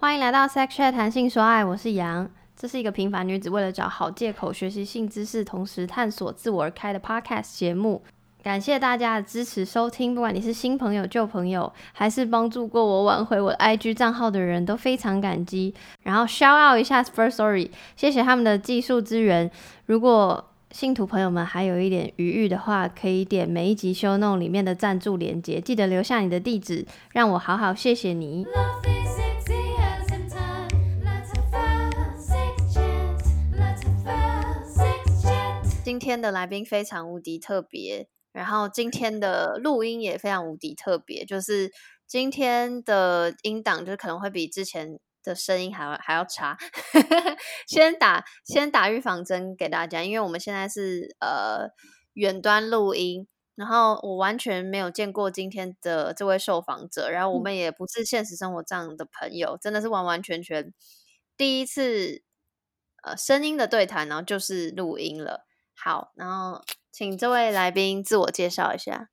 欢迎来到 Sex Chat 谈性说爱，我是杨。这是一个平凡女子为了找好借口学习性知识，同时探索自我而开的 Podcast 节目。感谢大家的支持收听，不管你是新朋友、旧朋友，还是帮助过我挽回我的 IG 账号的人，都非常感激。然后 shout out 一下 Firstory，谢谢他们的技术支援。如果信徒朋友们还有一点余裕的话，可以点每一集 show no 里面的赞助连接，记得留下你的地址，让我好好谢谢你。今天的来宾非常无敌特别，然后今天的录音也非常无敌特别，就是今天的音档就可能会比之前的声音还要还要差。先打先打预防针给大家，因为我们现在是呃远端录音，然后我完全没有见过今天的这位受访者，然后我们也不是现实生活这样的朋友，真的是完完全全第一次呃声音的对谈，然后就是录音了。好，然后请这位来宾自我介绍一下。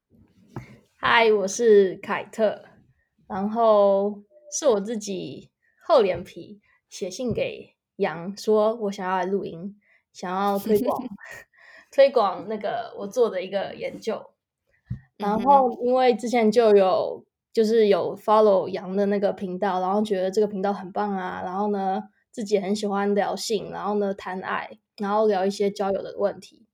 嗨，我是凯特，然后是我自己厚脸皮写信给杨，说我想要来录音，想要推广 推广那个我做的一个研究。然后因为之前就有就是有 follow 杨的那个频道，然后觉得这个频道很棒啊，然后呢自己很喜欢聊性，然后呢谈爱。然后聊一些交友的问题，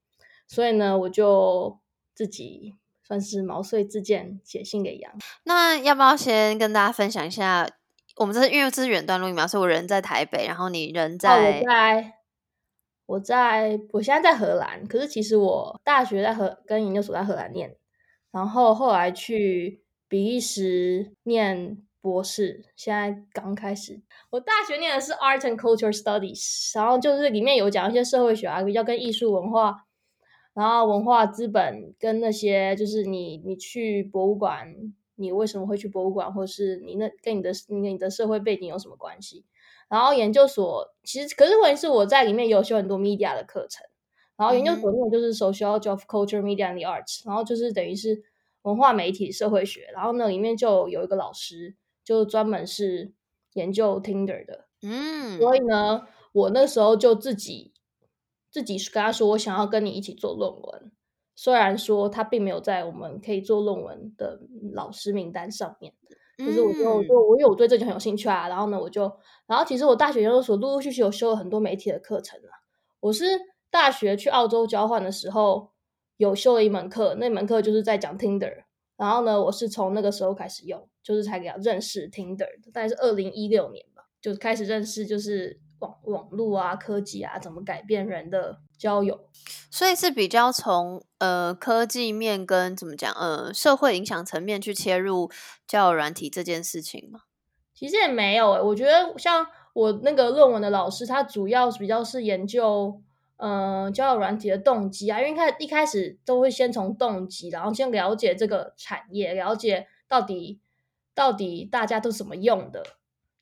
所以呢，我就自己算是毛遂自荐写信给杨。那要不要先跟大家分享一下？我们这是因为这是远端录音嘛，所以我人在台北，然后你人在……哦、我在，我在，我现在在荷兰。可是其实我大学在荷，跟研究所在荷兰念，然后后来去比利时念。博士现在刚开始，我大学念的是 Art and Culture Studies，然后就是里面有讲一些社会学啊，比较跟艺术文化，然后文化资本跟那些就是你你去博物馆，你为什么会去博物馆，或是你那跟你的你的社会背景有什么关系？然后研究所其实可是问题是我在里面有修很多 media 的课程，然后研究所念的就是 Sociology of Culture, Media and the Arts，然后就是等于是文化媒体社会学，然后呢里面就有一个老师。就专门是研究 Tinder 的，嗯，所以呢，我那时候就自己自己跟他说，我想要跟你一起做论文。虽然说他并没有在我们可以做论文的老师名单上面，可是我就我就我因为我对这就很有兴趣啊。然后呢，我就然后其实我大学研究所陆陆续续有修了很多媒体的课程啊。我是大学去澳洲交换的时候有修了一门课，那门课就是在讲 Tinder。然后呢，我是从那个时候开始用，就是才给他认识 Tinder 的，大概是二零一六年吧，就是开始认识，就是网网络啊、科技啊，怎么改变人的交友，所以是比较从呃科技面跟怎么讲呃社会影响层面去切入交友软体这件事情嘛？其实也没有诶、欸，我觉得像我那个论文的老师，他主要比较是研究。嗯、呃，交友软体的动机啊，因为开一开始都会先从动机，然后先了解这个产业，了解到底到底大家都怎么用的，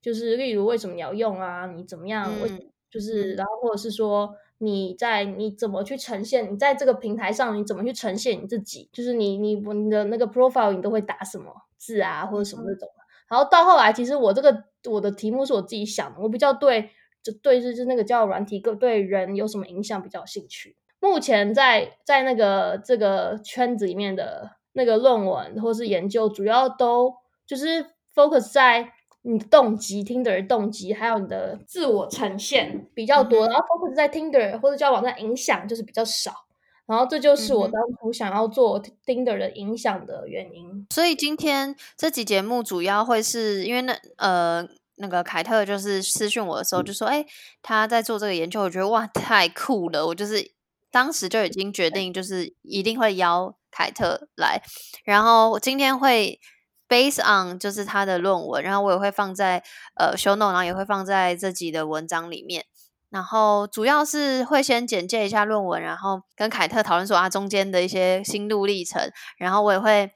就是例如为什么你要用啊，你怎么样，嗯、就是然后或者是说你在你怎么去呈现，你在这个平台上你怎么去呈现你自己，就是你你你的那个 profile 你都会打什么字啊，或者什么那种，嗯、然后到后来其实我这个我的题目是我自己想的，我比较对。就对，就是那个交友软体，个对人有什么影响比较有兴趣。目前在在那个这个圈子里面的那个论文或是研究，主要都就是 focus 在你的动机，Tinder 的动机，还有你的自我呈现比较多。然后 focus 在 Tinder 或者交友网站影响就是比较少。然后这就是我当初想要做 Tinder 的影响的原因。所以今天这期节目主要会是因为那呃。那个凯特就是私讯我的时候就说：“哎、欸，他在做这个研究，我觉得哇，太酷了！我就是当时就已经决定，就是一定会邀凯特来。然后今天会 base on 就是他的论文，然后我也会放在呃 show note，然后也会放在这集的文章里面。然后主要是会先简介一下论文，然后跟凯特讨论说啊中间的一些心路历程。然后我也会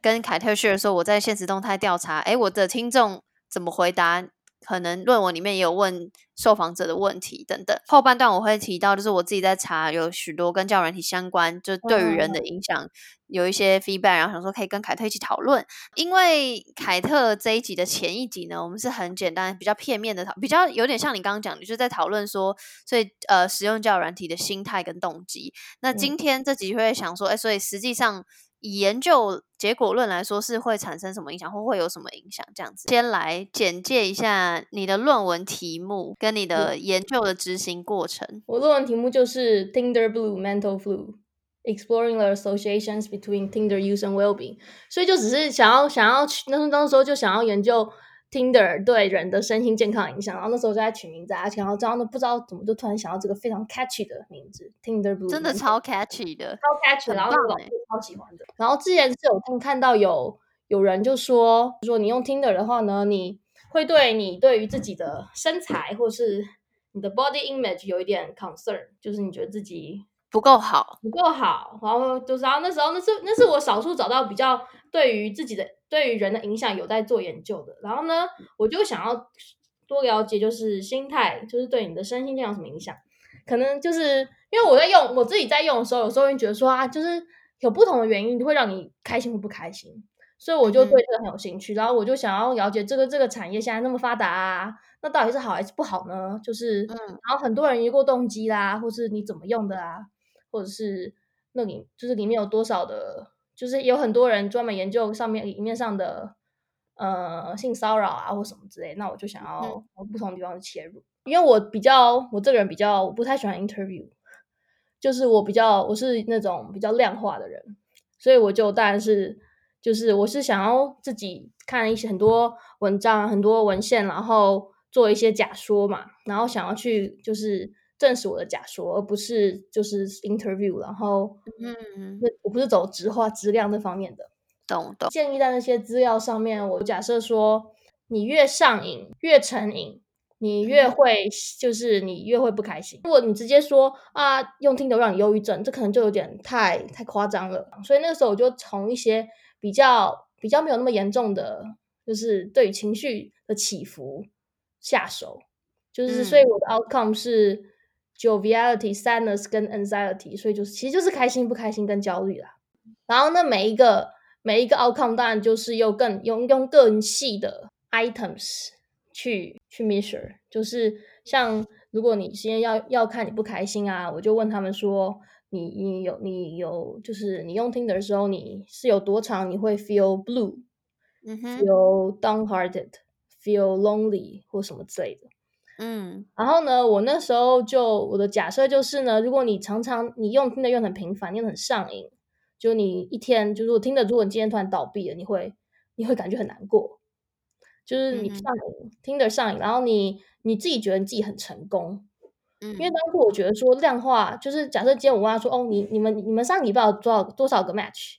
跟凯特 share 说我在现实动态调查，哎，我的听众。”怎么回答可能论文里面也有问受访者的问题等等。后半段我会提到，就是我自己在查，有许多跟交友软体相关，就对于人的影响有一些 feedback，然后想说可以跟凯特一起讨论。因为凯特这一集的前一集呢，我们是很简单、比较片面的讨，比较有点像你刚刚讲的，就是在讨论说，所以呃，使用交友软体的心态跟动机。那今天这集会想说，哎，所以实际上。以研究结果论来说，是会产生什么影响，或会有什么影响？这样子，先来简介一下你的论文题目跟你的研究的执行过程。我论文题目就是 Tinder Blue Mental Flu Exploring the Associations Between Tinder Use and Well-being，所以就只是想要想要去那那时候就想要研究。Tinder 对人的身心健康影响，然后那时候就在取名字，而且然后这样都不知道怎么就突然想到这个非常 catchy 的名字，Tinder Blue，真的超 catchy 的，超 catchy，然后我超喜欢的。然后之前是有看看到有有人就说，就说你用 Tinder 的话呢，你会对你对于自己的身材或是你的 body image 有一点 concern，就是你觉得自己不够好，不够好。然后就是然后那时候那是那是我少数找到比较对于自己的。对于人的影响有在做研究的，然后呢，我就想要多了解，就是心态，就是对你的身心健康有什么影响？可能就是因为我在用，我自己在用的时候，有时候会觉得说啊，就是有不同的原因会让你开心或不开心，所以我就对这个很有兴趣，嗯、然后我就想要了解这个这个产业现在那么发达啊，那到底是好还是不好呢？就是，嗯，然后很多人一过动机啦，或是你怎么用的啊，或者是那里就是里面有多少的。就是有很多人专门研究上面里面上的呃性骚扰啊或什么之类，那我就想要从不同地方切入，嗯，因为我比较我这个人比较我不太喜欢 interview，就是我比较我是那种比较量化的人，所以我就当然是就是我是想要自己看一些很多文章很多文献，然后做一些假说嘛，然后想要去就是。证实我的假说，而不是就是 interview，然后嗯，我不是走质化质量那方面的，懂懂。建议在那些资料上面，我假设说，你越上瘾，越成瘾，你越会就是你越会不开心。如果你直接说啊，用 Tinder 让你忧郁症，这可能就有点太太夸张了。所以那个时候我就从一些比较比较没有那么严重的，就是对于情绪的起伏下手，就是所以我的 outcome 是。嗯 Joviality, sadness 跟 anxiety，所以就是其实就是开心不开心跟焦虑啦。然后呢，每一个每一个 outcome 当然就是用更用用更细的 items 去去 measure，就是像如果你今天要要看你不开心啊，我就问他们说，你你有你有就是你用 Tinder 的时候，你是有多长你会 feel blue，嗯哼，feel downhearted，feel lonely 或什么之类的。嗯，然后呢，我那时候就我的假设就是呢，如果你常常你用听的用很频繁，用很上瘾，就你一天就是我听的，如果你今天突然倒闭了，你会你会感觉很难过，就是你上瘾，听的上瘾，然后你你自己觉得你自己很成功，嗯，因为当初我觉得说量化，就是假设今天我问他说，哦，你你们你们上礼拜有多少多少个 match？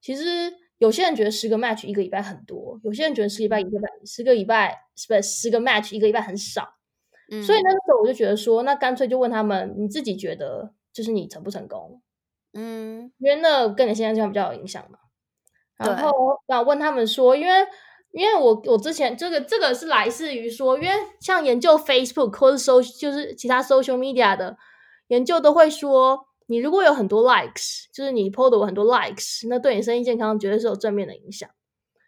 其实有些人觉得十个 match 一个礼拜很多，有些人觉得十礼拜一个礼拜十个礼拜是不是十个 match 一个礼拜很少。所以那个时候我就觉得说，那干脆就问他们，你自己觉得就是你成不成功？嗯，因为那跟你现在这样比较有影响嘛。然后那问他们说，因为因为我我之前这个这个是来自于说，因为像研究 Facebook 或者 social 就是其他 social media 的研究都会说，你如果有很多 likes，就是你 po 的我很多 likes，那对你身心健康绝对是有正面的影响。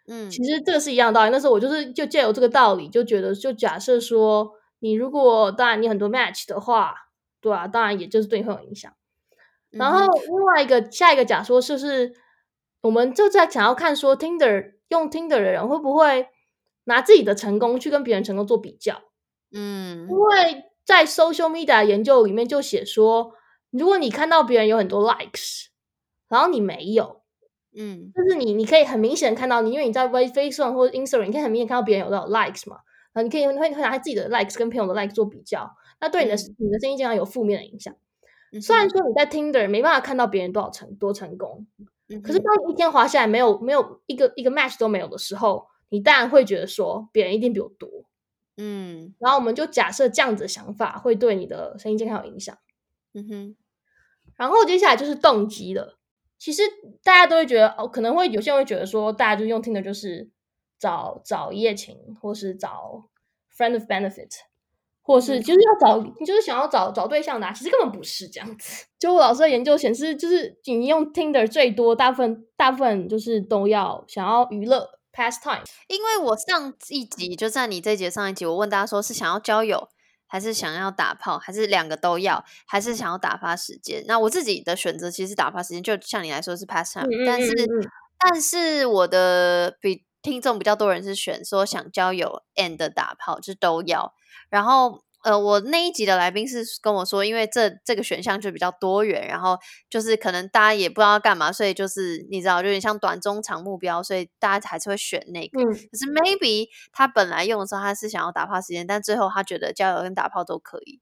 嗯，其实这个是一样的道理。那时候我就是就借由这个道理，就觉得就假设说。你如果当然你很多 match 的话，对啊，当然也就是对你会有影响。然后另外一个下一个假说就是，我们就在想要看说 Tinder 用 Tinder 的人会不会拿自己的成功去跟别人成功做比较？嗯，因为在 social media 研究里面就写说，如果你看到别人有很多 likes，然后你没有，嗯，就是你你可以很明显看到你，因为你在 Facebook 或者 Instagram，你可以很明显看到别人有多少 likes 嘛。啊，你可以会会拿自己的 likes 跟朋友的 likes 做比较，那对你的、嗯、你的身心健康有负面的影响。嗯、虽然说你在 Tinder 没办法看到别人多少成多成功，嗯、可是当你一天滑下来没有没有一个一个 match 都没有的时候，你当然会觉得说别人一定比我多。嗯，然后我们就假设这样子的想法会对你的身心健康有影响。嗯哼，然后接下来就是动机了。其实大家都会觉得哦，可能会有些人会觉得说，大家就用 Tinder 就是。找找一夜情，或是找 friend of benefit，或是就是要找，嗯、你就是想要找找对象的、啊，其实根本不是这样子。就我老师的研究显示，就是你用 Tinder 最多，大部分大部分就是都要想要娱乐 pastime。因为我上一集就在你这节上一集，我问大家说是想要交友，还是想要打炮，还是两个都要，还是想要打发时间？那我自己的选择其实打发时间，就像你来说是 pastime，、嗯、但是、嗯、但是我的比。听众比较多人是选说想交友 and 打炮，就都要。然后呃，我那一集的来宾是跟我说，因为这这个选项就比较多元，然后就是可能大家也不知道要干嘛，所以就是你知道，就有点像短中长目标，所以大家还是会选那个。嗯、可是 maybe 他本来用的时候他是想要打炮时间，但最后他觉得交友跟打炮都可以。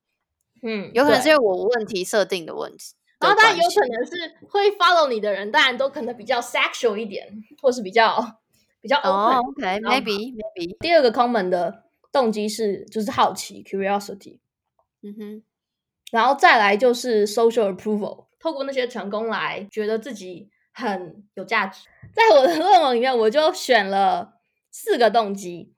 嗯，有可能是因为我问题设定的问题。然后当然有可能是会 follow 你的人，当然都可能比较 sexual 一点，或是比较。比较 OK，maybe maybe。第二个 common 的动机是就是好奇 curiosity，嗯哼，然后再来就是 social approval，透过那些成功来觉得自己很有价值。在我的论文里面，我就选了四个动机，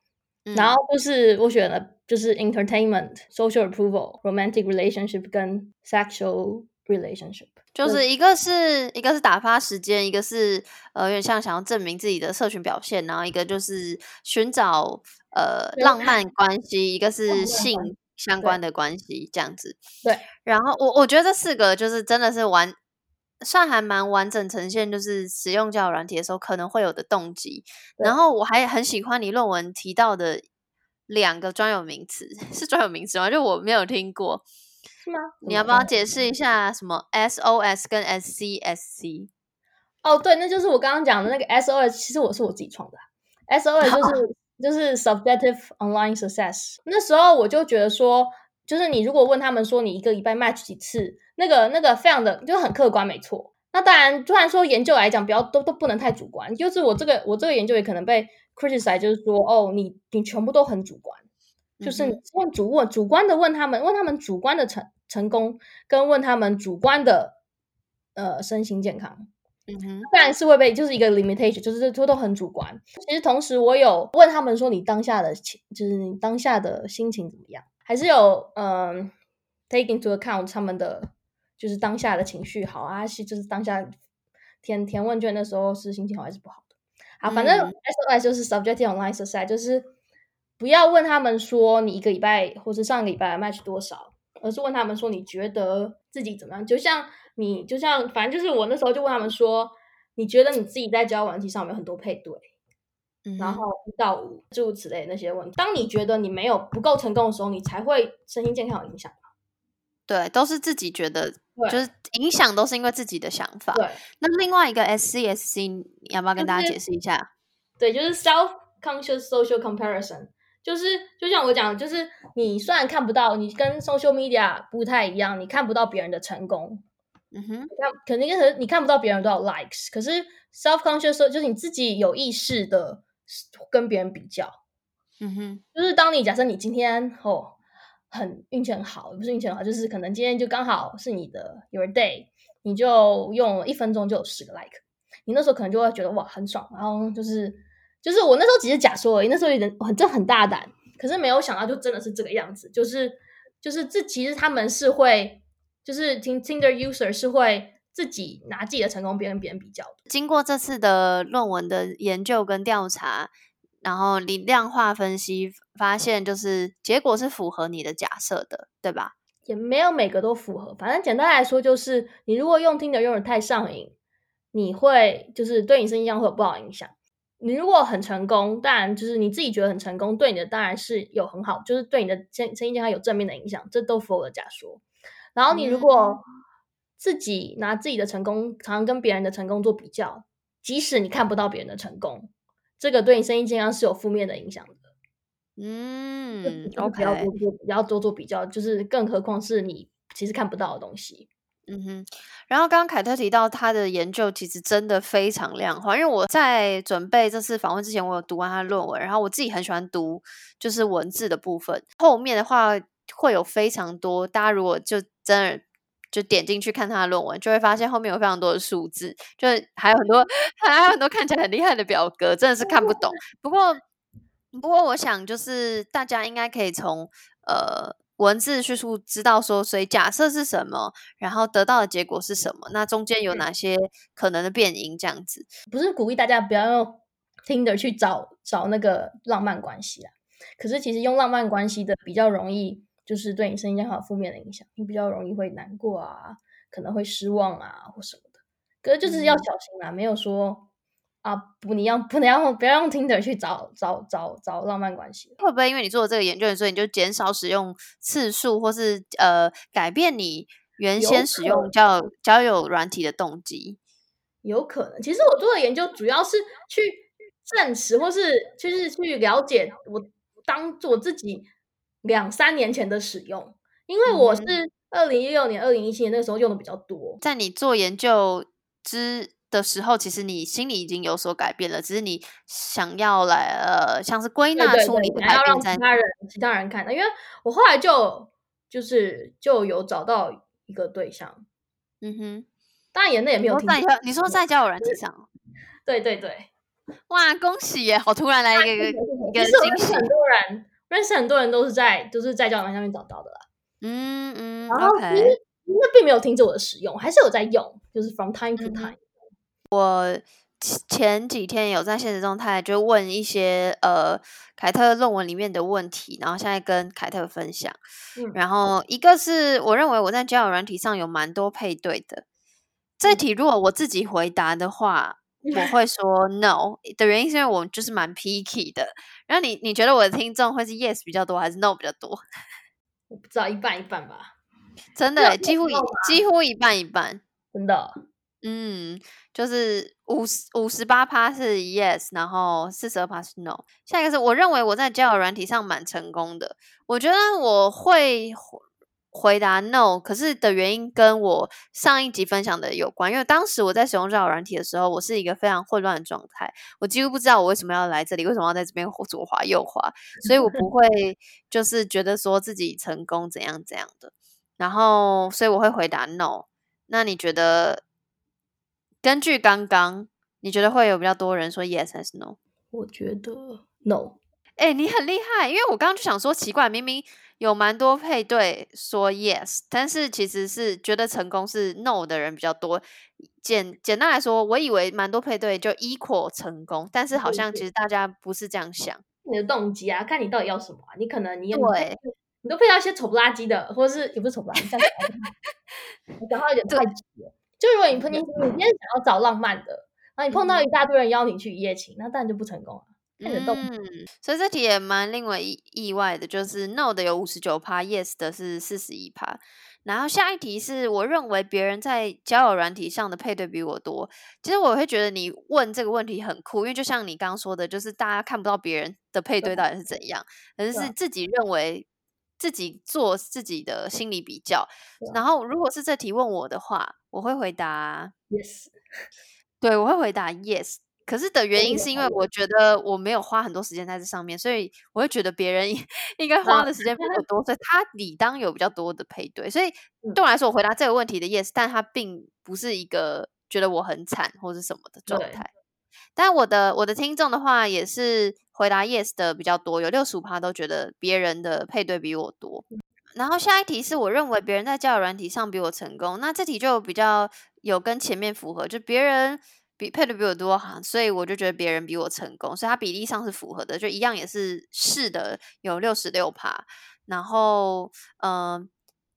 嗯、然后就是我选了就是 entertainment、social approval、romantic relationship 跟 sexual relationship。就是一个是一个是打发时间，一个是呃有点像想要证明自己的社群表现，然后一个就是寻找呃浪漫关系，一个是性相关的关系这样子。对，然后我我觉得这四个就是真的是完算还蛮完整呈现，就是使用交友软体的时候可能会有的动机。然后我还很喜欢你论文提到的两个专有名词，是专有名词吗？就我没有听过。是吗？你要不要解释一下什么 SOS 跟 SCSC？哦，对，那就是我刚刚讲的那个 SOS，其实我是我自己创的。SOS 就是 就是 Subjective Online Success。那时候我就觉得说，就是你如果问他们说你一个礼拜 match 几次，那个那个非常的就很客观，没错。那当然，虽然说研究来讲，不要都都不能太主观。就是我这个我这个研究也可能被 criticize，就是说哦，你你全部都很主观。就是问主问主观的问他们，问他们主观的成成功，跟问他们主观的呃身心健康，嗯哼，当然是会被就是一个 limitation，就是这都很主观。其实同时我有问他们说，你当下的情，就是你当下的心情怎么样？还是有嗯、呃、take into account 他们的就是当下的情绪好啊，是就是当下填填问卷的时候是心情好还是不好的？好，反正 SOS 就是 subjective online society，就是。不要问他们说你一个礼拜或是上个礼拜 match 多少，而是问他们说你觉得自己怎么样？就像你，就像反正就是我那时候就问他们说，你觉得你自己在交友软体上面有很多配对，嗯、然后一到五诸如此类那些问题。当你觉得你没有不够成功的时候，你才会身心健康有影响。对，都是自己觉得，就是影响都是因为自己的想法。对，那另外一个 SCSC，你要不要跟大家解释一下？对，就是 self-conscious social comparison。就是就像我讲，就是你虽然看不到，你跟 social media 不太一样，你看不到别人的成功，嗯哼，那肯定是你看不到别人多少 likes，可是 self conscious 就是你自己有意识的跟别人比较，嗯哼，就是当你假设你今天哦很运气很好，不是运气很好，就是可能今天就刚好是你的 your day，你就用一分钟就有十个 like，你那时候可能就会觉得哇很爽，然后就是。就是我那时候只是假说而已，那时候有点很这很大胆，可是没有想到就真的是这个样子，就是就是这其实他们是会，就是 Tinder user 是会自己拿自己的成功别人别人比较的。经过这次的论文的研究跟调查，然后你量化分析发现，就是结果是符合你的假设的，对吧？也没有每个都符合，反正简单来说就是，你如果用 Tinder 用的太上瘾，你会就是对你身体上会有不好影响。你如果很成功，当然就是你自己觉得很成功，对你的当然是有很好，就是对你的身身心健康有正面的影响，这都符合假说。然后你如果自己拿自己的成功，常常跟别人的成功做比较，即使你看不到别人的成功，这个对你身心健康是有负面的影响的。嗯，OK，不要多做，不要多做比较，就是更何况是你其实看不到的东西。嗯哼，然后刚刚凯特提到他的研究其实真的非常量化，因为我在准备这次访问之前，我有读完他的论文，然后我自己很喜欢读就是文字的部分，后面的话会有非常多，大家如果就真的就点进去看他的论文，就会发现后面有非常多的数字，就还有很多 还有很多看起来很厉害的表格，真的是看不懂。不过不过我想，就是大家应该可以从呃文字叙述知道说，所以假设是什么，然后得到的结果是什么，那中间有哪些可能的变因，这样子。不是鼓励大家不要用 Tinder 去找找那个浪漫关系啊，可是其实用浪漫关系的比较容易，就是对你身心健康有负面的影响，你比较容易会难过啊，可能会失望啊或什么的。可是就是要小心啦，嗯、没有说。啊，不，你要不能用不要用 Tinder 去找找找找浪漫关系，会不会因为你做了这个研究，所以你就减少使用次数，或是呃改变你原先使用交友交友软体的动机？有可能。其实我做的研究主要是去证实，或是就是去了解我当做自己两三年前的使用，因为我是二零一六年、二零一七年那个时候用的比较多。在你做研究之的时候，其实你心里已经有所改变了，只是你想要来呃，像是归纳出你的改变，要让其他人其他人看到。因为我后来就就是就有找到一个对象，嗯哼，当然也那也没有在你说在交友软件上，对对对，哇，恭喜耶！好突然来一个一个惊喜，很多人认识很多人都是在都是在交友软件上面找到的啦，嗯嗯，然后其实那并没有停止我的使用，还是有在用，就是 from time to time。我前几天有在现实状态就问一些呃凯特论文里面的问题，然后现在跟凯特分享。嗯、然后一个是我认为我在交友软体上有蛮多配对的，这题如果我自己回答的话，嗯、我会说 no 的原因是因为我就是蛮 picky 的。然后你你觉得我的听众会是 yes 比较多还是 no 比较多？我不知道，一半一半吧。真的，几乎几乎一半一半，真的。嗯，就是五十五十八趴是 yes，然后四十二趴是 no。下一个是我认为我在交友软体上蛮成功的，我觉得我会回答 no，可是的原因跟我上一集分享的有关，因为当时我在使用交友软体的时候，我是一个非常混乱的状态，我几乎不知道我为什么要来这里，为什么要在这边左滑右滑，所以我不会 就是觉得说自己成功怎样怎样的，然后所以我会回答 no。那你觉得？根据刚刚，你觉得会有比较多人说 yes 还是 no？我觉得 no。哎、欸，你很厉害，因为我刚刚就想说奇怪，明明有蛮多配对说 yes，但是其实是觉得成功是 no 的人比较多。简简单来说，我以为蛮多配对就 equal 成功，但是好像其实大家不是这样想。你的动机啊，看你到底要什么啊？你可能你用对，你都配到一些丑不拉几的，或者是也不是丑不拉几，你讲话有点太直了。就如果你碰你你今天想要找浪漫的，然后你碰到一大堆人邀你去一夜情，嗯、那当然就不成功了。嗯，所以这题也蛮令我意意外的，就是 no 的有五十九趴，yes 的是四十一趴。然后下一题是我认为别人在交友软体上的配对比我多。其实我会觉得你问这个问题很酷，因为就像你刚刚说的，就是大家看不到别人的配对到底是怎样，而是自己认为。自己做自己的心理比较，然后如果是这题问我的话，我会回答 yes，对，我会回答 yes。可是的原因是因为我觉得我没有花很多时间在这上面，所以我会觉得别人应 该花的时间比较多，所以他理当有比较多的配对。所以 对我来说，我回答这个问题的 yes，但他并不是一个觉得我很惨或是什么的状态。但我的我的听众的话也是回答 yes 的比较多，有六十五趴都觉得别人的配对比我多。然后下一题是我认为别人在交友软体上比我成功，那这题就比较有跟前面符合，就别人比配的比我多哈，所以我就觉得别人比我成功，所以它比例上是符合的，就一样也是是的，有六十六趴。然后嗯、呃，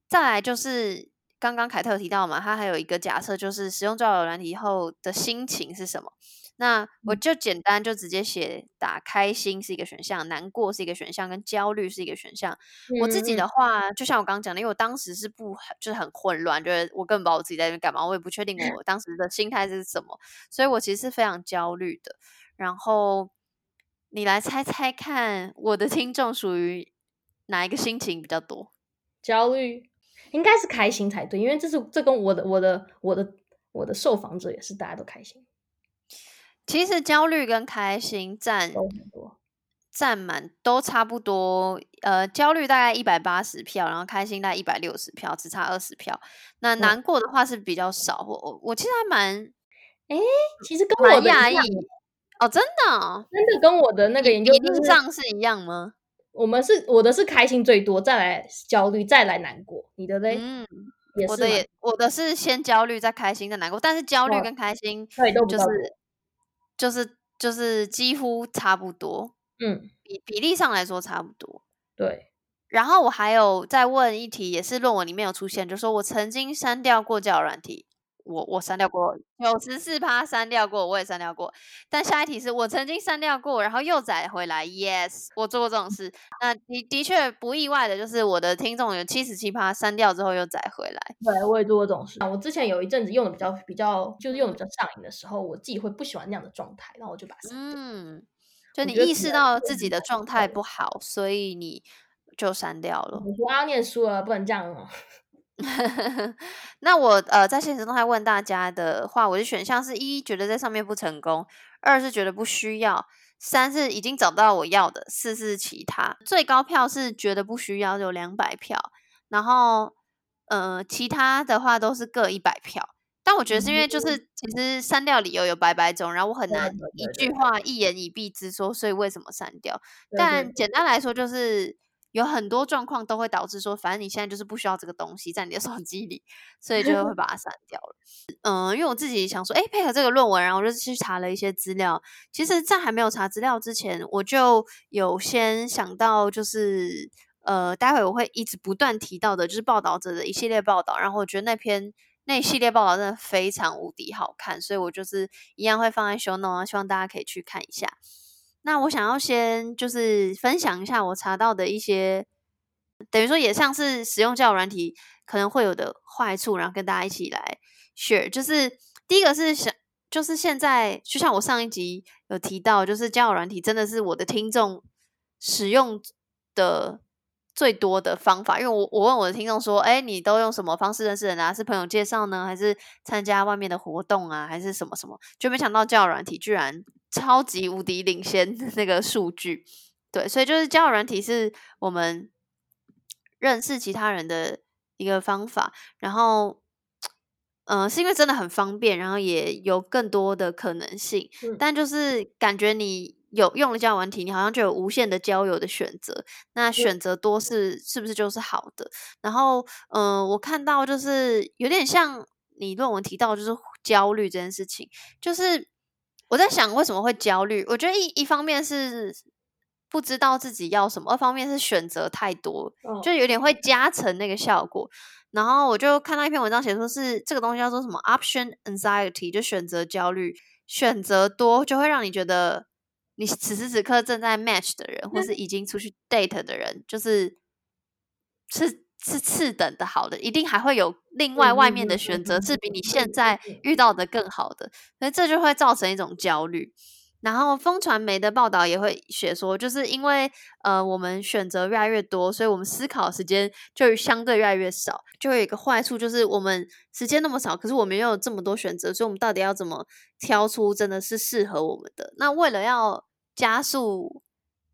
再来就是刚刚凯特提到嘛，他还有一个假设，就是使用交友软体后的心情是什么？那我就简单就直接写打开心是一个选项，难过是一个选项，跟焦虑是一个选项。嗯、我自己的话，就像我刚刚讲的，因为我当时是不就是很混乱，就是我根本不知道我自己在那边干嘛，我也不确定我当时的心态是什么，所以我其实是非常焦虑的。然后你来猜猜看，我的听众属于哪一个心情比较多？焦虑应该是开心才对，因为这是这跟我的我的我的我的受访者也是大家都开心。其实焦虑跟开心占占满都差不多，呃，焦虑大概一百八十票，然后开心大概一百六十票，只差二十票。那难过的话是比较少，我我我其实还蛮，诶，其实跟我讶异哦，真的、哦，真的跟我的那个研究、上是一样吗？我们是我的是开心最多，再来焦虑，再来难过。你的嘞？嗯，也是我的也我的是先焦虑，再开心，再难过。但是焦虑跟开心，对，都就是就是就是几乎差不多。嗯，比比例上来说差不多。对。然后我还有再问一题，也是论文里面有出现，就是说我曾经删掉过交友软体。我我删掉过九十四趴删掉过，我也删掉过。但下一题是我曾经删掉过，然后又载回来。Yes，我做过这种事。那的的确不意外的，就是我的听众有七十七趴删掉之后又载回来。对，我也做过这种事。我之前有一阵子用的比较比较，就是用的比较上瘾的时候，我自己会不喜欢那样的状态，然后我就把它删掉。嗯，就你意识到自己的状态不好，所以你就删掉了。我要念书了，不能这样哦。那我呃在现实中还问大家的话，我的选项是一觉得在上面不成功，二是觉得不需要，三是已经找到我要的，四是其他。最高票是觉得不需要，有两百票，然后呃其他的话都是各一百票。但我觉得是因为就是其实删掉理由有百百种，然后我很难一句话一言以蔽之说，所以为什么删掉？但简单来说就是。有很多状况都会导致说，反正你现在就是不需要这个东西在你的 手机里，所以就会 把它删掉了。嗯，因为我自己想说，哎，配合这个论文，然后我就去查了一些资料。其实，在还没有查资料之前，我就有先想到，就是呃，待会我会一直不断提到的，就是报道者的一系列报道。然后我觉得那篇那一系列报道真的非常无敌好看，所以我就是一样会放在 show note，希望大家可以去看一下。那我想要先就是分享一下我查到的一些，等于说也像是使用交友软体可能会有的坏处，然后跟大家一起来 share。就是第一个是想，就是现在就像我上一集有提到，就是交友软体真的是我的听众使用的最多的方法。因为我我问我的听众说，哎，你都用什么方式认识人啊？是朋友介绍呢，还是参加外面的活动啊，还是什么什么？就没想到交友软体居然。超级无敌领先那个数据，对，所以就是交友软体是我们认识其他人的一个方法。然后，嗯、呃，是因为真的很方便，然后也有更多的可能性。嗯、但就是感觉你有用了交友软体，你好像就有无限的交友的选择。那选择多是、嗯、是不是就是好的？然后，嗯、呃，我看到就是有点像你论文提到，就是焦虑这件事情，就是。我在想为什么会焦虑？我觉得一一方面是不知道自己要什么，二方面是选择太多，就有点会加成那个效果。然后我就看到一篇文章写说是这个东西叫做什么 option anxiety，就选择焦虑。选择多就会让你觉得你此时此刻正在 match 的人，或是已经出去 date 的人，就是是。是次等的好的，一定还会有另外外面的选择，是比你现在遇到的更好的，所以这就会造成一种焦虑。然后风传媒的报道也会写说，就是因为呃我们选择越来越多，所以我们思考时间就相对越来越少。就有一个坏处，就是我们时间那么少，可是我们又有这么多选择，所以我们到底要怎么挑出真的是适合我们的？那为了要加速。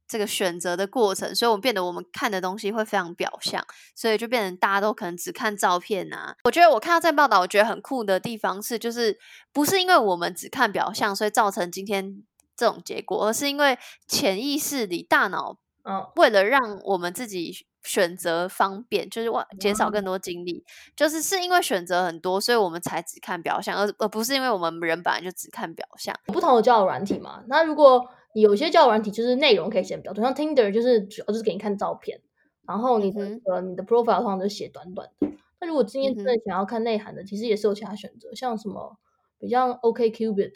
这个选择的过程，所以我们变得我们看的东西会非常表象，所以就变成大家都可能只看照片啊。我觉得我看到这报道，我觉得很酷的地方是，就是不是因为我们只看表象，所以造成今天这种结果，而是因为潜意识里大脑，嗯，为了让我们自己选择方便，就是哇减少更多精力，就是是因为选择很多，所以我们才只看表象，而而不是因为我们人本来就只看表象。不同的交友软体嘛，那如果。有些交友软体就是内容可以写比较多，像 Tinder 就是主要就是给你看照片，然后你的呃、嗯、你的 profile 上就写短短的。那如果今天真的想要看内涵的，嗯、其实也是有其他选择，像什么比较 OkCupid，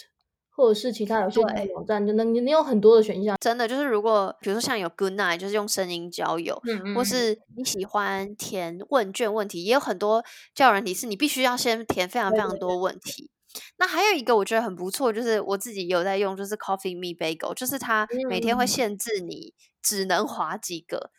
或者是其他有些网站，就能你你有很多的选项。真的就是如果比如说像有 Goodnight，就是用声音交友，或是你喜欢填问卷问题，也有很多交友软体是你必须要先填非常非常多问题。那还有一个我觉得很不错，就是我自己有在用，就是 Coffee Me Bagel，就是它每天会限制你只能划几个，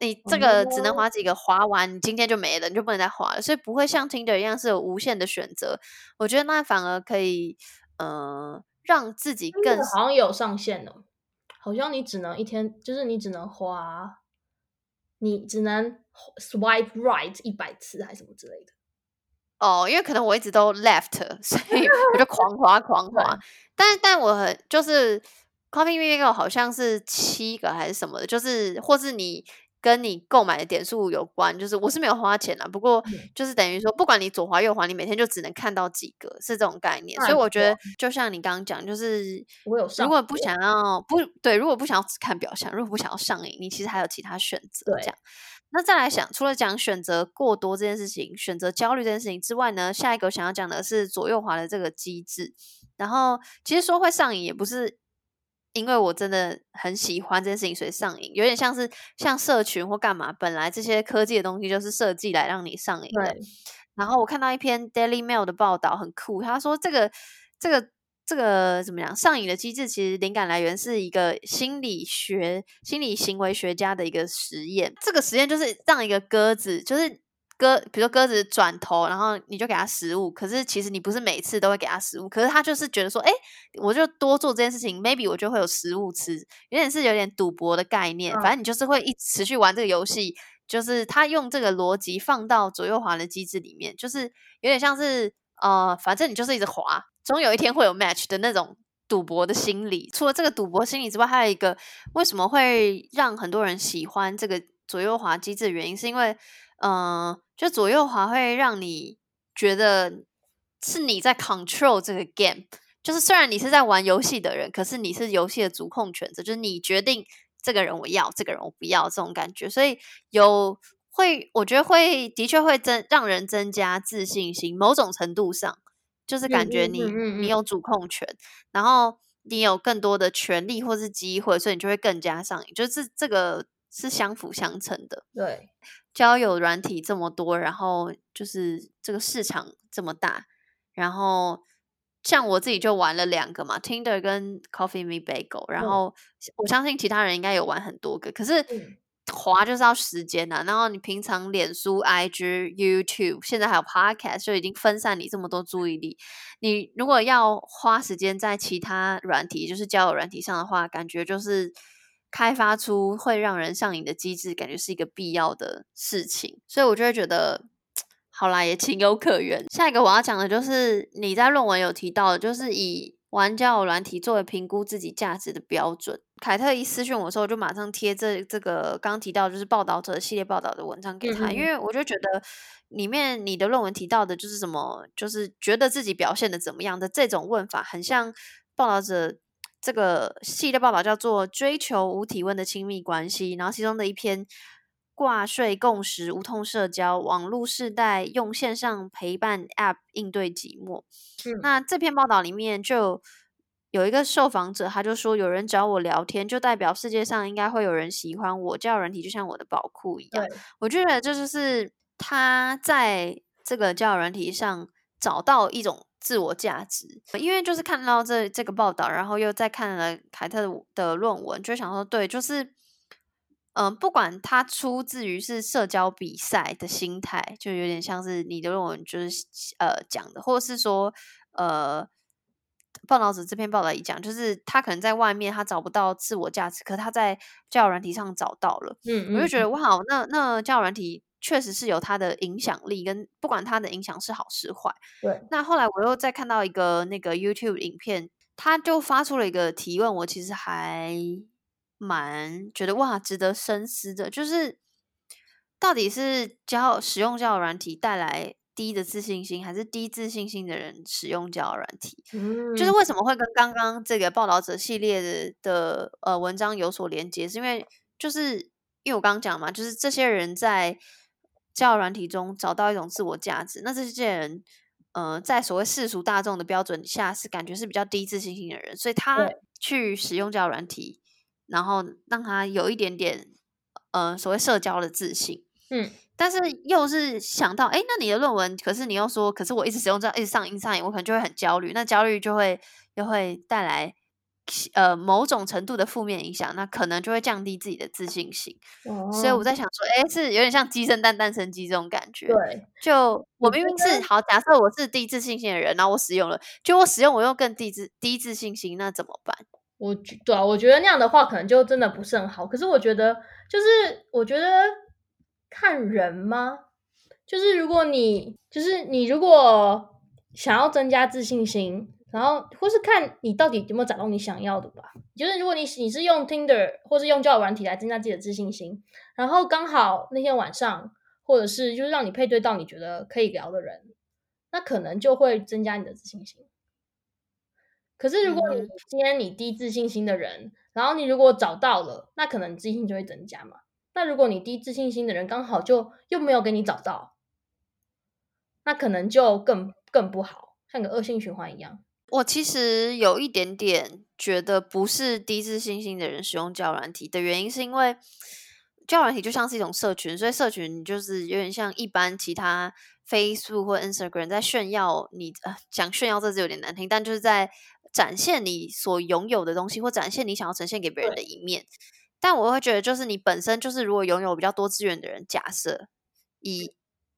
你这个只能划几个，划完你今天就没了，你就不能再划了，所以不会像 Tinder 一样是有无限的选择。我觉得那反而可以，呃，让自己更好像有上限了，好像你只能一天，就是你只能滑，你只能 swipe right 一百次还是什么之类的。哦，因为可能我一直都 left，所以我就狂滑狂 滑。但但我很就是 Coffee Meet Bagel 好像是七个还是什么的，就是或是你。跟你购买的点数有关，就是我是没有花钱啦，不过就是等于说，不管你左滑右滑，你每天就只能看到几个，是这种概念。所以我觉得，就像你刚刚讲，就是如果不想要不对，如果不想要只看表象，如果不想要上瘾，你其实还有其他选择。这样，那再来想，除了讲选择过多这件事情，选择焦虑这件事情之外呢，下一个想要讲的是左右滑的这个机制。然后，其实说会上瘾也不是。因为我真的很喜欢这件事情，所以上瘾，有点像是像社群或干嘛。本来这些科技的东西就是设计来让你上瘾的。然后我看到一篇 Daily Mail 的报道，很酷。他说这个这个这个怎么讲？上瘾的机制其实灵感来源是一个心理学、心理行为学家的一个实验。这个实验就是让一个鸽子，就是。鸽，比如说鸽子转头，然后你就给它食物。可是其实你不是每次都会给它食物，可是它就是觉得说，哎，我就多做这件事情，maybe 我就会有食物吃，有点是有点赌博的概念。反正你就是会一直持续玩这个游戏，就是他用这个逻辑放到左右滑的机制里面，就是有点像是呃，反正你就是一直滑，总有一天会有 match 的那种赌博的心理。除了这个赌博心理之外，还有一个为什么会让很多人喜欢这个左右滑机制的原因，是因为嗯。呃就左右滑会让你觉得是你在 control 这个 game，就是虽然你是在玩游戏的人，可是你是游戏的主控权者，就是你决定这个人我要，这个人我不要这种感觉，所以有会，我觉得会的确会增让人增加自信心，某种程度上就是感觉你你有主控权，然后你有更多的权利或是机会，所以你就会更加上瘾，就是这个是相辅相成的，对。交友软体这么多，然后就是这个市场这么大，然后像我自己就玩了两个嘛，Tinder 跟 Coffee Meet Bagel，然后我相信其他人应该有玩很多个，可是滑就是要时间呐、啊。然后你平常脸书、IG、YouTube，现在还有 Podcast，就已经分散你这么多注意力。你如果要花时间在其他软体，就是交友软体上的话，感觉就是。开发出会让人上瘾的机制，感觉是一个必要的事情，所以我就会觉得，好啦，也情有可原。下一个我要讲的就是你在论文有提到的，就是以玩交友软体作为评估自己价值的标准。凯特一私讯我的时候，我就马上贴这这个刚提到就是报道者系列报道的文章给他，嗯、因为我就觉得里面你的论文提到的就是什么，就是觉得自己表现的怎么样的这种问法，很像报道者。这个系列报道叫做《追求无体温的亲密关系》，然后其中的一篇“挂税共识，无痛社交，网络世代用线上陪伴 App 应对寂寞”。嗯。那这篇报道里面就有一个受访者，他就说：“有人找我聊天，就代表世界上应该会有人喜欢我。交友软体就像我的宝库一样。”我觉得这就是他在这个交友软体上找到一种。自我价值，因为就是看到这这个报道，然后又再看了凯特，的论文，就想说，对，就是，嗯、呃，不管他出自于是社交比赛的心态，就有点像是你的论文就是呃讲的，或者是说呃，报道者这篇报道一讲，就是他可能在外面他找不到自我价值，可他在交友软体上找到了，嗯，嗯，我就觉得哇，那那交友软体。确实是有它的影响力，跟不管它的影响是好是坏。对。那后来我又再看到一个那个 YouTube 影片，他就发出了一个提问，我其实还蛮觉得哇，值得深思的，就是到底是教使用交友软体带来低的自信心，还是低自信心的人使用交友软体？嗯。就是为什么会跟刚刚这个报道者系列的的呃文章有所连接？是因为就是因为我刚刚讲嘛，就是这些人在。交友软体中找到一种自我价值，那这些人，呃，在所谓世俗大众的标准下，是感觉是比较低自信心的人，所以他去使用交友软体，然后让他有一点点，呃，所谓社交的自信。嗯，但是又是想到，哎，那你的论文，可是你又说，可是我一直使用这样，一直上瘾上瘾，我可能就会很焦虑，那焦虑就会又会带来。呃，某种程度的负面影响，那可能就会降低自己的自信心。哦、所以我在想说，哎，是有点像鸡生蛋，蛋生鸡这种感觉。对，就我明明是好，假设我是低自信心的人，然后我使用了，就我使用我又更低自低自信心，那怎么办？我对啊，我觉得那样的话，可能就真的不是很好。可是我觉得，就是我觉得看人吗？就是如果你就是你如果想要增加自信心，然后或是看你到底有没有找到你想要的吧。就是如果你你是用 Tinder 或是用交友软体来增加自己的自信心，然后刚好那天晚上或者是就是让你配对到你觉得可以聊的人，那可能就会增加你的自信心。可是如果你今天你低自信心的人，嗯、然后你如果找到了，那可能自信心就会增加嘛。那如果你低自信心的人刚好就又没有给你找到，那可能就更更不好，像个恶性循环一样。我其实有一点点觉得，不是低自信心的人使用交友软体的原因，是因为交友软体就像是一种社群，所以社群就是有点像一般其他 Facebook 或 Instagram 在炫耀你，呃，讲炫耀这字有点难听，但就是在展现你所拥有的东西，或展现你想要呈现给别人的一面。但我会觉得，就是你本身就是如果拥有比较多资源的人，假设以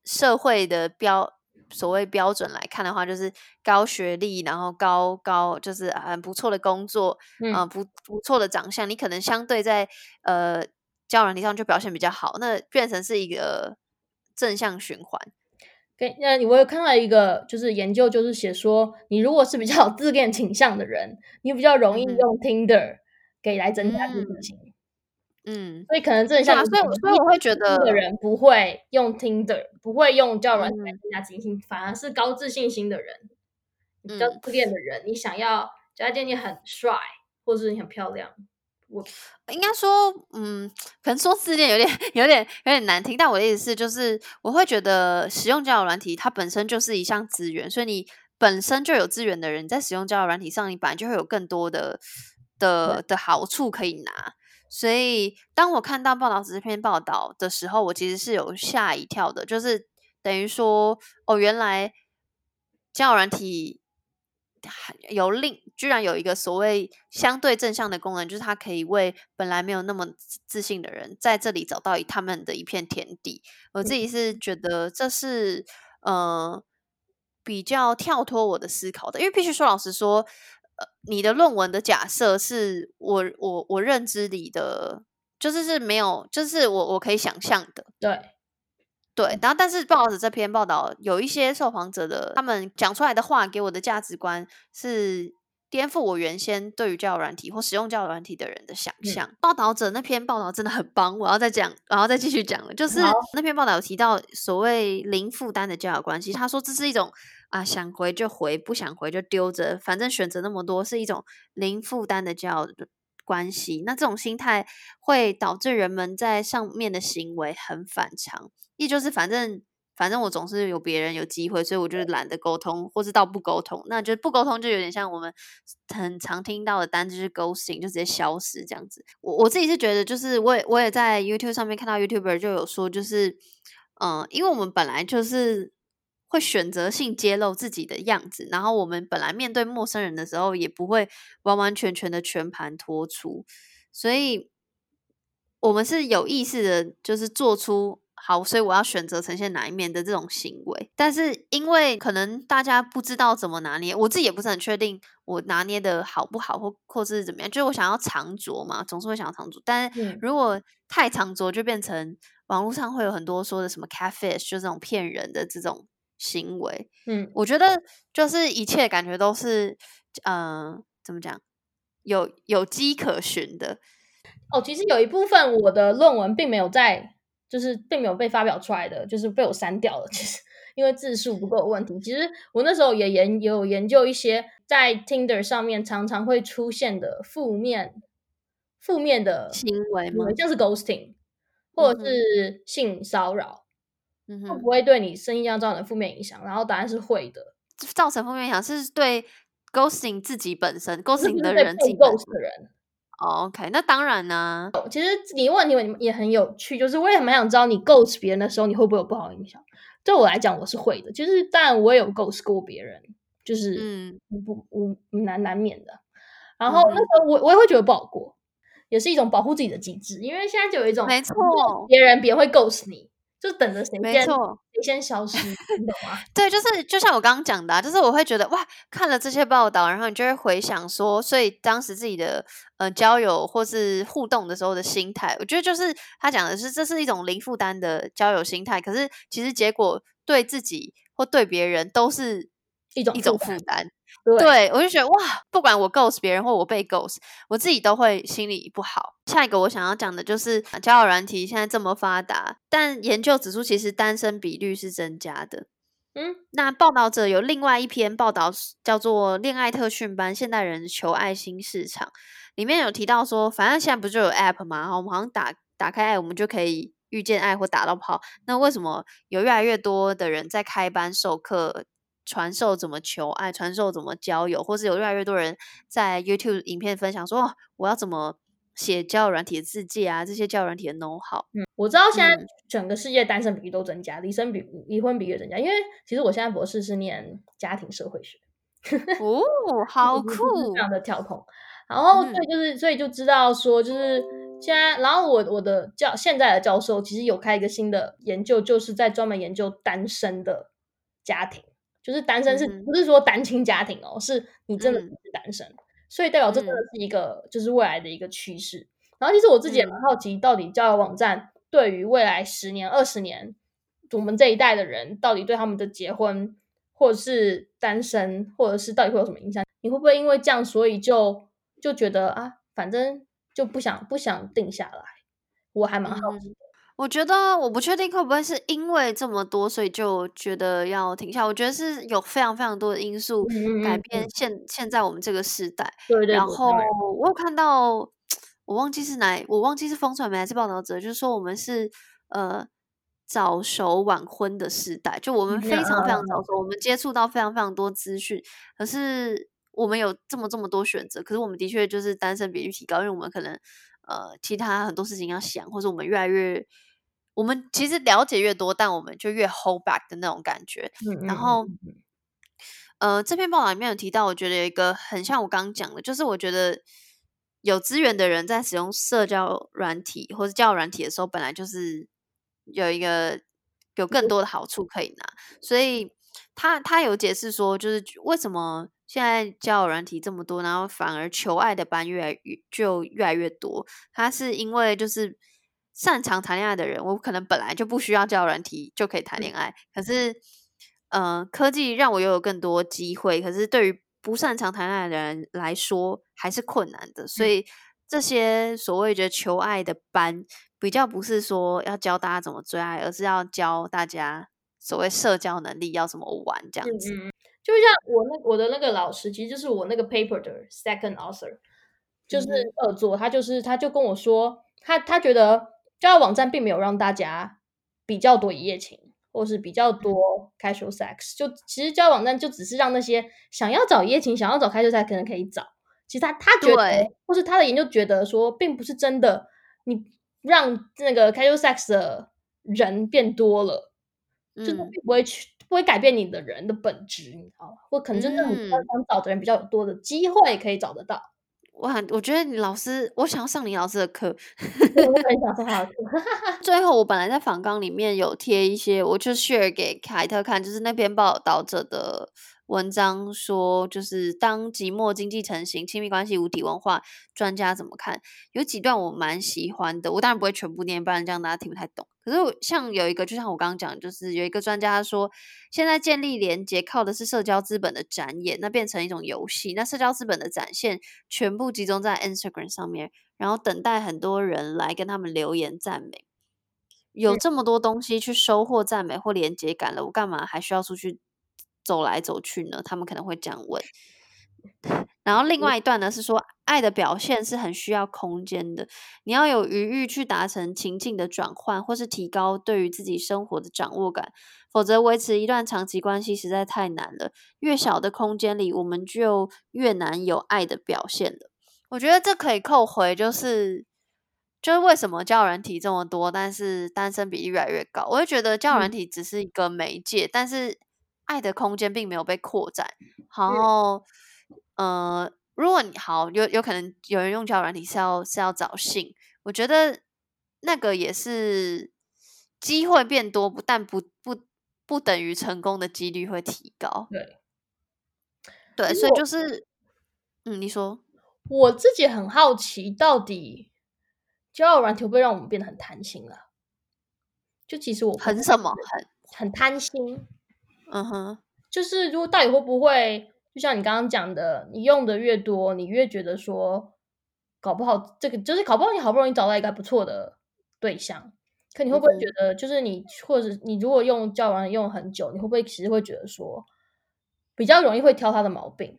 社会的标所谓标准来看的话，就是高学历，然后高高就是很不错的工作，嗯、呃，不不错的长相，你可能相对在呃交友软体上就表现比较好，那变成是一个正向循环。对，那我有看到一个就是研究，就是写说，你如果是比较有 自恋倾向的人，你比较容易用 Tinder 给来增加自信心。嗯嗯，所以可能正像，所以所以我会觉得，的人不会用 Tinder，不会用交友软件来增加自信心，嗯，反而是高自信心的人，比较自恋的人，你想要就要见你很帅，或者是你很漂亮。我应该说，嗯，可能说自恋有点 有点有点难听，但我的意思是，就是我会觉得使用交友软体，它本身就是一项资源，所以你本身就有资源的人，在使用交友软体上，你本来就会有更多的的的好处可以拿。所以，当我看到报道者这篇报道的时候，我其实是有吓一跳的，就是等于说，哦，原来交友软体有另居然有一个所谓相对正向的功能，就是它可以为本来没有那么自信的人在这里找到他们的一片天地。我自己是觉得这是呃比较跳脱我的思考的，因为必须说老实说。呃你的论文的假设是我我我认知里的，就是是没有，就是我我可以想象的，对对。然后，但是报道者这篇报道有一些受访者的，他们讲出来的话给我的价值观是颠覆我原先对于交友软体或使用交友软体的人的想象。嗯、报道者那篇报道真的很棒，我要再讲，然后再继续讲了。就是那篇报道有提到所谓零负担的交友关系，他说这是一种。啊，想回就回，不想回就丢着，反正选择那么多，是一种零负担的交友关系。那这种心态会导致人们在上面的行为很反常，也就是反正反正我总是有别人有机会，所以我就懒得沟通，或是到不沟通。那就不沟通就有点像我们很常听到的单，就是 ghosting，就直接消失这样子。我我自己是觉得，就是我也我也在 YouTube 上面看到 YouTuber 就有说，就是嗯，因为我们本来就是。会选择性揭露自己的样子，然后我们本来面对陌生人的时候，也不会完完全全的全盘托出，所以我们是有意识的，就是做出好，所以我要选择呈现哪一面的这种行为。但是因为可能大家不知道怎么拿捏，我自己也不是很确定我拿捏的好不好，或或是怎么样。就是我想要长拙嘛，总是会想要长拙，但是如果太长拙，就变成网络上会有很多说的什么 catfish，就这种骗人的这种。行为，嗯，我觉得就是一切感觉都是，嗯、呃，怎么讲，有有迹可循的。哦，其实有一部分我的论文并没有在，就是并没有被发表出来的，就是被我删掉了。其 实因为字数不够问题。其实我那时候也研也有研究一些在 Tinder 上面常常会出现的负面负面的行为嘛，像是 ghosting 或者是性骚扰。会不会对你生意上造成负面影响？然后答案是会的。造成负面影响是对 ghosting 自己本身，ghosting 的人自己 ghost 的人。Oh, OK，那当然呢、啊。其实你问题也很有趣，就是我也蛮想知道你 ghost 别人的时候，你会不会有不好的影响？对我来讲，我是会的。就是当然我也有 ghost 过别人，就是嗯不无难难免的。然后那时候我我也会觉得不好过，也是一种保护自己的机制，因为现在就有一种没错，别人别人会 ghost 你。就等着谁先谁先消失，你懂吗？对，就是就像我刚刚讲的、啊，就是我会觉得哇，看了这些报道，然后你就会回想说，所以当时自己的呃交友或是互动的时候的心态，我觉得就是他讲的是这是一种零负担的交友心态，可是其实结果对自己或对别人都是一种一种负担。对，对，我就觉得哇，不管我 ghost 别人或我被 ghost，我自己都会心里不好。下一个我想要讲的就是交友软体现在这么发达，但研究指出其实单身比率是增加的。嗯，那报道者有另外一篇报道叫做《恋爱特训班：现代人求爱新市场》，里面有提到说，反正现在不就有 app 吗？我们好像打打开爱，我们就可以遇见爱或打到炮。那为什么有越来越多的人在开班授课？传授怎么求爱，传授怎么交友，或是有越来越多人在 YouTube 影片分享说，哦我要怎么写交友软体的字迹啊，这些交友软体的 know how。嗯，我知道现在整个世界单身比例都增加，离婚比离婚比例增加，因为其实我现在博士是念家庭社会学。哦，好酷，这样的跳空。然后对就是，所以就知道说，就是现在，然后我我的教现在的教授其实有开一个新的研究，就是在专门研究单身的家庭。就是单身是不是说单亲家庭哦？嗯、是你真的是单身，嗯、所以代表这真的是一个就是未来的一个趋势。然后其实我自己也蛮好奇，到底交友网站对于未来十年、二十年，我们这一代的人，到底对他们的结婚，或者是单身，或者是到底会有什么影响？你会不会因为这样，所以就就觉得啊，反正就不想不想定下来？我还蛮好奇我觉得我不确定会不会是因为这么多，所以就觉得要停下。我觉得是有非常非常多的因素改变现、嗯、现在我们这个时代。对对对。然后我有看到，我忘记是哪，我忘记是风传媒还是报道者，就是说我们是呃早熟晚婚的时代，就我们非常非常早熟，我们接触到非常非常多资讯，可是我们有这么这么多选择，可是我们的确就是单身比率提高，因为我们可能。呃，其他很多事情要想，或者我们越来越，我们其实了解越多，但我们就越 hold back 的那种感觉。嗯、然后，呃，这篇报道里面有提到，我觉得有一个很像我刚刚讲的，就是我觉得有资源的人在使用社交软体或者交友软体的时候，本来就是有一个有更多的好处可以拿。所以他他有解释说，就是为什么。现在交友软体这么多，然后反而求爱的班越来越就越来越多。他是因为就是擅长谈恋爱的人，我可能本来就不需要交友软体就可以谈恋爱。可是，呃，科技让我又有更多机会，可是对于不擅长谈恋爱的人来说还是困难的。所以这些所谓的求爱的班，比较不是说要教大家怎么追爱，而是要教大家所谓社交能力要怎么玩这样子。就像我那我的那个老师，其实就是我那个 paper 的 second author，就是二作，他就是他就跟我说，他他觉得交友网站并没有让大家比较多一夜情，或是比较多 casual sex，就其实交友网站就只是让那些想要找一夜情、想要找 casual sex 可能可以找。其实他他觉得，或是他的研究觉得说，并不是真的，你让那个 casual sex 的人变多了，嗯、就并不会去。不会改变你的人的本质，你知道吗？或可能真的很想找的人比较有多的机会可以找得到。嗯、我很，我觉得你老师，我想要上你老师的课。我很想上他的课。最后，我本来在访纲里面有贴一些，我就 share 给凯特看，就是那篇报道者的。文章说，就是当寂寞经济成型，亲密关系无体文化，专家怎么看？有几段我蛮喜欢的，我当然不会全部念，不然这样大家听不太懂。可是我像有一个，就像我刚刚讲，就是有一个专家说，现在建立连接靠的是社交资本的展演，那变成一种游戏，那社交资本的展现全部集中在 Instagram 上面，然后等待很多人来跟他们留言赞美。有这么多东西去收获赞美或连接感了，我干嘛还需要出去？走来走去呢，他们可能会这样问。然后另外一段呢是说，爱的表现是很需要空间的，你要有余裕去达成情境的转换，或是提高对于自己生活的掌握感，否则维持一段长期关系实在太难了。越小的空间里，我们就越难有爱的表现了。我觉得这可以扣回，就是就是为什么交友软体这么多，但是单身比例越来越高。我会觉得交友软体只是一个媒介，嗯、但是。爱的空间并没有被扩展，然后，嗯、呃，如果你好有有可能有人用交友软体是要是要找性，我觉得那个也是机会变多，不但不不不等于成功的几率会提高。对，对，所以就是，嗯，你说，我自己很好奇，到底交友软体会不会让我们变得很贪心了？就其实我很什么？很很贪心，嗯哼，就是如果到底会不会，就像你刚刚讲的，你用的越多，你越觉得说，搞不好这个就是搞不好你好不容易找到一个还不错的对象。可你会不会觉得，就是你，或者你如果用交友软用很久，你会不会其实会觉得说，比较容易会挑他的毛病？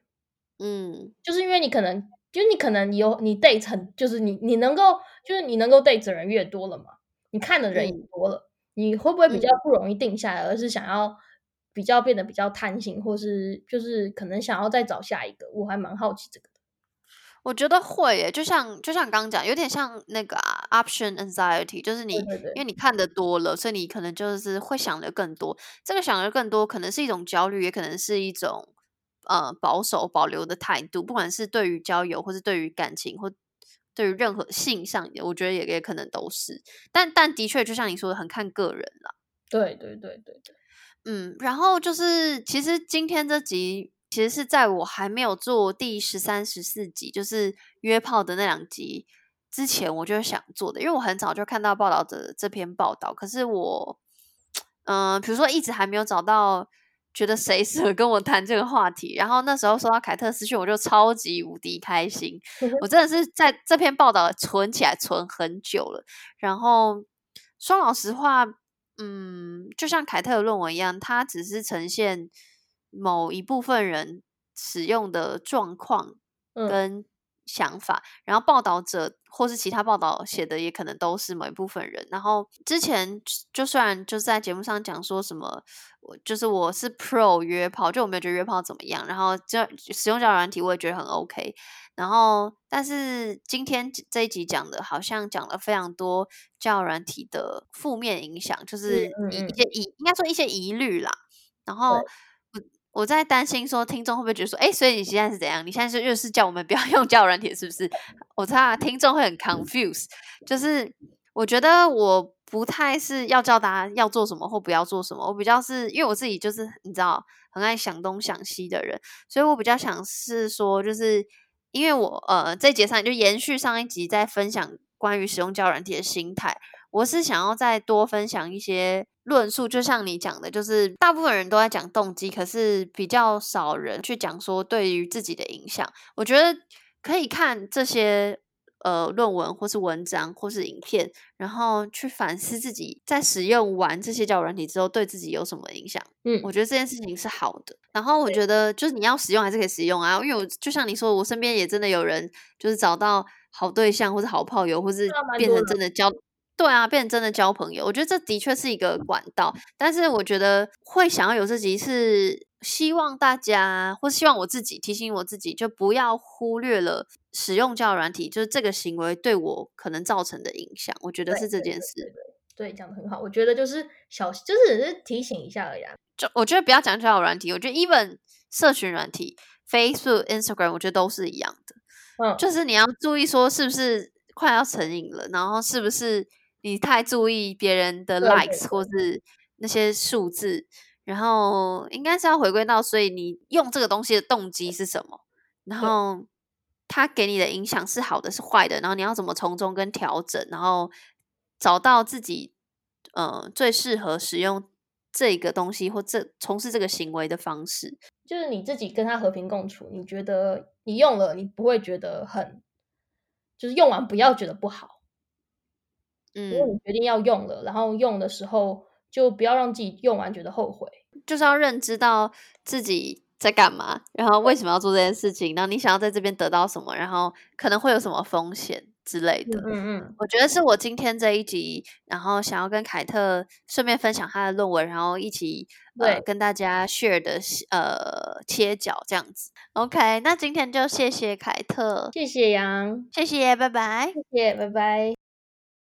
嗯，就是因为你可能，就是你可能有你 date 很，就是你你能够，就是你能够 date 的人越多了嘛，你看的人也多了，嗯、你会不会比较不容易定下来，而是想要比较变得比较贪心，或是就是可能想要再找下一个？我还蛮好奇这个。我觉得会耶，就像就像刚刚讲，有点像那个啊，option anxiety，就是你对对对，因为你看的多了，所以你可能就是会想的更多。这个想的更多，可能是一种焦虑，也可能是一种呃保守保留的态度。不管是对于交友，或是对于感情，或对于任何性上，我觉得也也可能都是。但但的确，就像你说的，很看个人啦。对对对对对，嗯，然后就是其实今天这集。其实是在我还没有做第十三、十四集，就是约炮的那两集之前，我就想做的。因为我很早就看到报道的这篇报道，可是我，嗯、呃，比如说一直还没有找到觉得谁 适合跟我谈这个话题。然后那时候收到凯特私讯，我就超级无敌开心。我真的是在这篇报道存起来存很久了。然后说老实话，嗯，就像凯特的论文一样，它只是呈现。某一部分人使用的状况跟想法，嗯、然后报道者或是其他报道写的也可能都是某一部分人。然后之前就虽然就是在节目上讲说什么，我就是我是 pro 约炮，就我没有觉得约炮怎么样。然后就使用交友软体，我也觉得很 OK。然后但是今天这一集讲的，好像讲了非常多交友软体的负面影响，就是一些疑，应该说一些疑虑啦。然后。我我在担心说，听众会不会觉得说，哎，所以你现在是怎样？你现在是又是叫我们不要 用交友软体，是不是？我怕听众会很 confused，就是我觉得我不太是要教大家要做什么或不要做什么，我比较是因为我自己就是你知道很爱想东想西的人，所以我比较想是说，就是因为我呃这节上就延续上一集在分享关于使用交软体的心态。我是想要再多分享一些论述，就像你讲的，就是大部分人都在讲动机，可是比较少人去讲说对于自己的影响。我觉得可以看这些呃论文，或是文章，或是影片，然后去反思自己在使用完这些交友软体之后，对自己有什么影响。嗯，我觉得这件事情是好的。然后我觉得就是你要使用还是可以使用啊，因为我就像你说，我身边也真的有人就是找到好对象，或是好炮友，或是变成真的交。对啊，变成真的交朋友，我觉得这的确是一个管道。但是我觉得会想要有这集，是希望大家，或是希望我自己提醒我自己，就不要忽略了使用交友软体，就是这个行为对我可能造成的影响。我觉得是这件事。对，对，对，对，对，讲的很好。我觉得就是小，就是只是提醒一下而已。就我觉得不要讲交友软体，我觉得 even 社群软体，Facebook、Instagram，我觉得都是一样的。嗯，就是你要注意说是不是快要成瘾了，然后是不是。你太注意别人的 likes 或是那些数字，然后应该是要回归到，所以你用这个东西的动机是什么？然后它给你的影响是好的是坏的？然后你要怎么从中跟调整？然后找到自己呃最适合使用这个东西或这从事这个行为的方式，就是你自己跟他和平共处。你觉得你用了，你不会觉得很，就是用完不要觉得不好。嗯，如果你决定要用了，然后用的时候就不要让自己用完觉得后悔，就是要认知到自己在干嘛，然后为什么要做这件事情，然后你想要在这边得到什么，然后可能会有什么风险之类的。嗯嗯，我觉得是我今天这一集，然后想要跟凯特顺便分享他的论文，然后一起呃跟大家 share 的呃切角这样子。OK，那今天就谢谢凯特，谢谢杨，谢谢，拜拜，谢谢，拜拜。